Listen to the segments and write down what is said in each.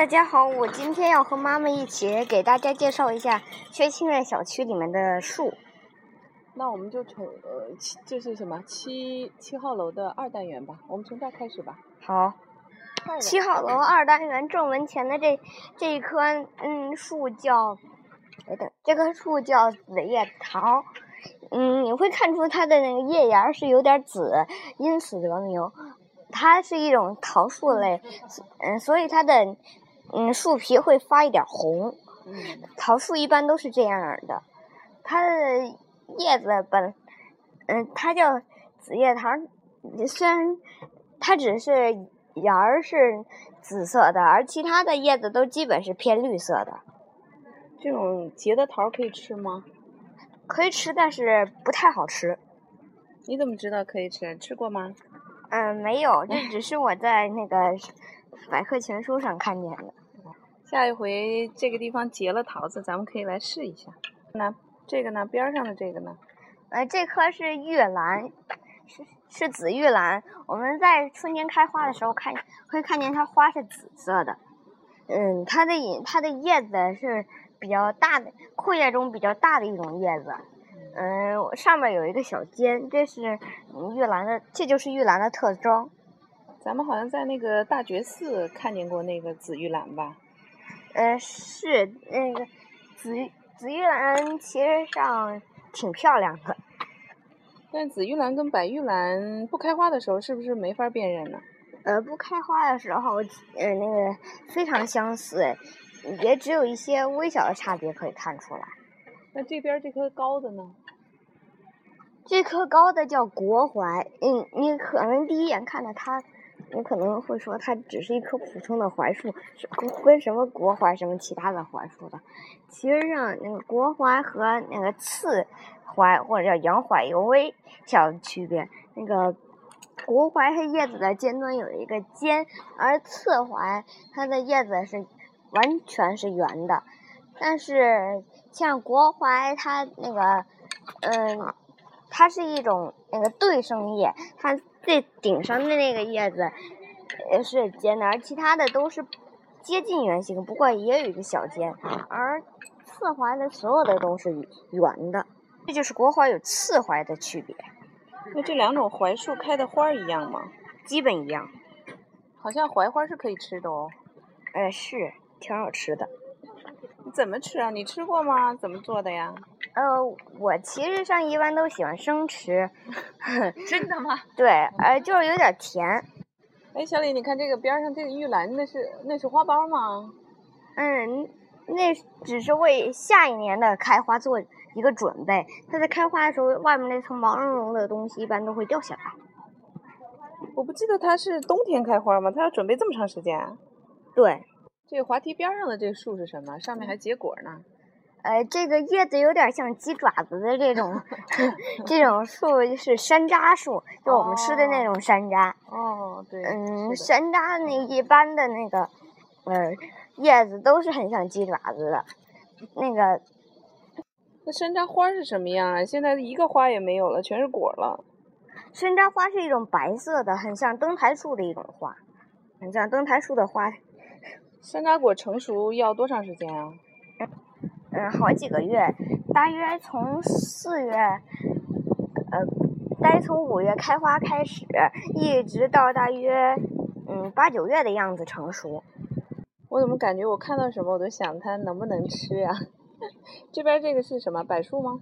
大家好，我今天要和妈妈一起给大家介绍一下薛清苑小区里面的树。那我们就从呃七这是什么七七号楼的二单元吧，我们从这儿开始吧。好，七号楼二单元正门前的这这一棵嗯树叫，等等，这棵树叫紫叶桃。嗯，你会看出它的那个叶芽是有点紫，因此得名。它是一种桃树类，嗯，所以它的嗯树皮会发一点红。嗯桃树一般都是这样儿的，它的叶子本，嗯，它叫紫叶桃儿，虽然它只是芽儿是紫色的，而其他的叶子都基本是偏绿色的，这种结的桃儿可以吃吗？可以吃，但是不太好吃。你怎么知道可以吃？吃过吗？嗯，没有，这只是我在那个百科全书上看见的。下一回这个地方结了桃子，咱们可以来试一下。那这个呢？边上的这个呢？呃，这棵是玉兰，是是紫玉兰。我们在春天开花的时候看，会看见它花是紫色的。嗯，它的叶它的叶子是比较大的，阔叶中比较大的一种叶子。嗯，上面有一个小尖，这是嗯玉兰的，这就是玉兰的特征。咱们好像在那个大觉寺看见过那个紫玉兰吧？呃，是那个紫紫玉兰，其实上挺漂亮的。但紫玉兰跟白玉兰不开花的时候，是不是没法辨认呢？呃，不开花的时候，呃，那个非常相似，也只有一些微小的差别可以看出来。那这边这棵高的呢？这棵高的叫国槐，嗯，你可能第一眼看到它，你可能会说它只是一棵普通的槐树，是跟什么国槐什么其他的槐树的。其实上，那个国槐和那个刺槐或者叫洋槐有微小的区别。那个国槐它叶子的尖端有一个尖，而刺槐它的叶子是完全是圆的。但是像国槐它那个，嗯。它是一种那个对生叶，它最顶上的那个叶子呃是尖的，而其他的都是接近圆形，不过也有一个小尖。而刺槐的所有的都是圆的，这就是国槐有刺槐的区别。那这两种槐树开的花一样吗？基本一样。好像槐花是可以吃的哦。呃，是挺好吃的。你怎么吃啊？你吃过吗？怎么做的呀？呃，我其实上一般都喜欢生吃。真的吗？对，呃，就是有点甜。哎，小李，你看这个边上这个玉兰，那是那是花苞吗？嗯，那只是为下一年的开花做一个准备。它在开花的时候，外面那层毛茸茸的东西一般都会掉下来。我不记得它是冬天开花吗？它要准备这么长时间啊？对。这个滑梯边上的这个树是什么？上面还结果呢。呃，这个叶子有点像鸡爪子的这种，这种树是山楂树，就我们吃的那种山楂。哦，对。嗯，山楂那一般的那个，呃，叶子都是很像鸡爪子的。那个，那山楂花是什么样啊？现在一个花也没有了，全是果了。山楂花是一种白色的，很像灯台树的一种花，很像灯台树的花。山楂果成熟要多长时间啊？嗯，好几个月，大约从四月，呃，大约从五月开花开始，一直到大约嗯八九月的样子成熟。我怎么感觉我看到什么我都想它能不能吃呀？这边这个是什么柏树吗？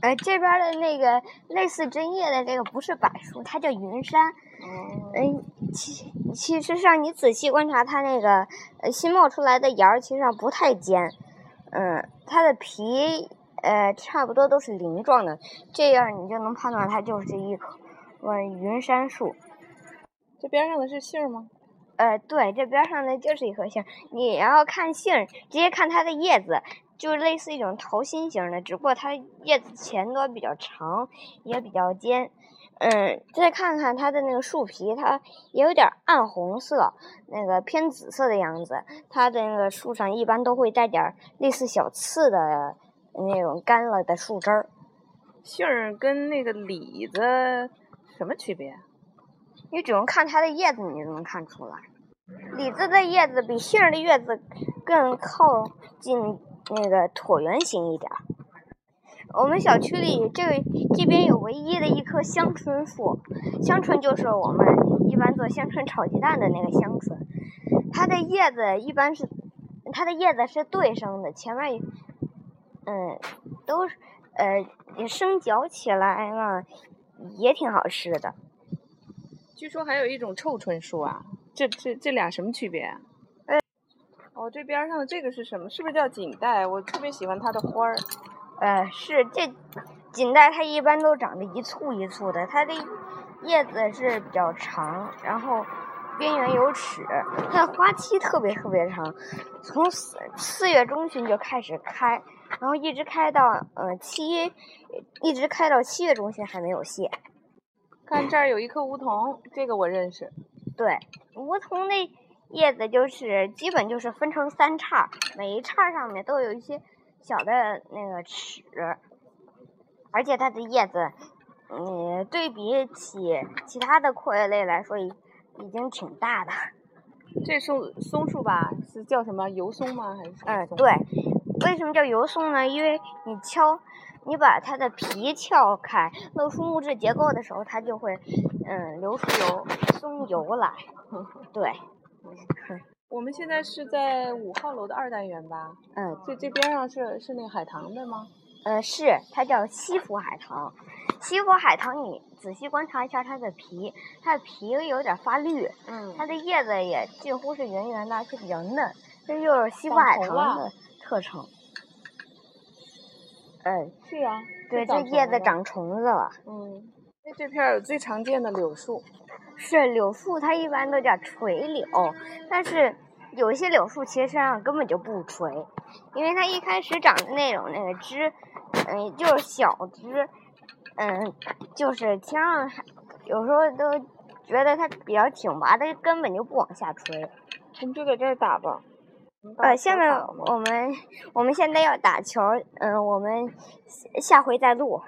呃，这边的那个类似针叶的这个不是柏树，它叫云杉。哦。嗯，其其实上你仔细观察它那个呃新冒出来的芽儿，其实上不太尖。嗯，它的皮呃差不多都是鳞状的，这样你就能判断它就是一棵呃云杉树。这边上的是杏吗？呃，对，这边上的就是一棵杏。你要看杏，直接看它的叶子，就是类似一种桃心形的，只不过它叶子前端比较长，也比较尖。嗯，再看看它的那个树皮，它也有点暗红色，那个偏紫色的样子。它的那个树上一般都会带点类似小刺的那种干了的树枝儿。杏儿跟那个李子什么区别？你只用看它的叶子，你就能看出来。李子的叶子比杏儿的叶子更靠近那个椭圆形一点儿。我们小区里这这边有唯一的一棵香椿树，香椿就是我们一般做香椿炒鸡蛋的那个香椿，它的叶子一般是它的叶子是对生的，前面嗯都呃生嚼起来嘛也挺好吃的。据说还有一种臭椿树啊，这这这俩什么区别啊？呃，哦，这边上的这个是什么？是不是叫锦带？我特别喜欢它的花儿。呃，是这锦带它一般都长得一簇一簇的，它的叶子是比较长，然后边缘有齿，它的花期特别特别长，从四四月中旬就开始开，然后一直开到呃七，一直开到七月中旬还没有谢。看这儿有一棵梧桐，这个我认识。对，梧桐的叶子就是基本就是分成三叉，每一叉上面都有一些。小的那个齿，而且它的叶子，嗯，对比起其他的阔叶类来说，已已经挺大的。这松松树吧，是叫什么油松吗？还是？嗯，对。为什么叫油松呢？因为你敲，你把它的皮撬开，露出木质结构的时候，它就会，嗯，流出油松油来。对。我们现在是在五号楼的二单元吧？嗯，这这边上是是那个海棠的吗？呃，是，它叫西府海棠。西府海棠，你仔细观察一下它的皮，它的皮有点发绿。嗯。它的叶子也近乎是圆圆的，而且比较嫩，这就是西府海棠的特征。嗯，是啊。对，这叶子长虫子了。嗯。那这片有最常见的柳树。是柳树，它一般都叫垂柳，但是有一些柳树其实身上根本就不垂，因为它一开始长的那种那个枝，嗯，就是小枝，嗯，就是天上有时候都觉得它比较挺拔，它根本就不往下垂。我们就在这儿打吧。呃，下面我们我们现在要打球，嗯，我们下回再录。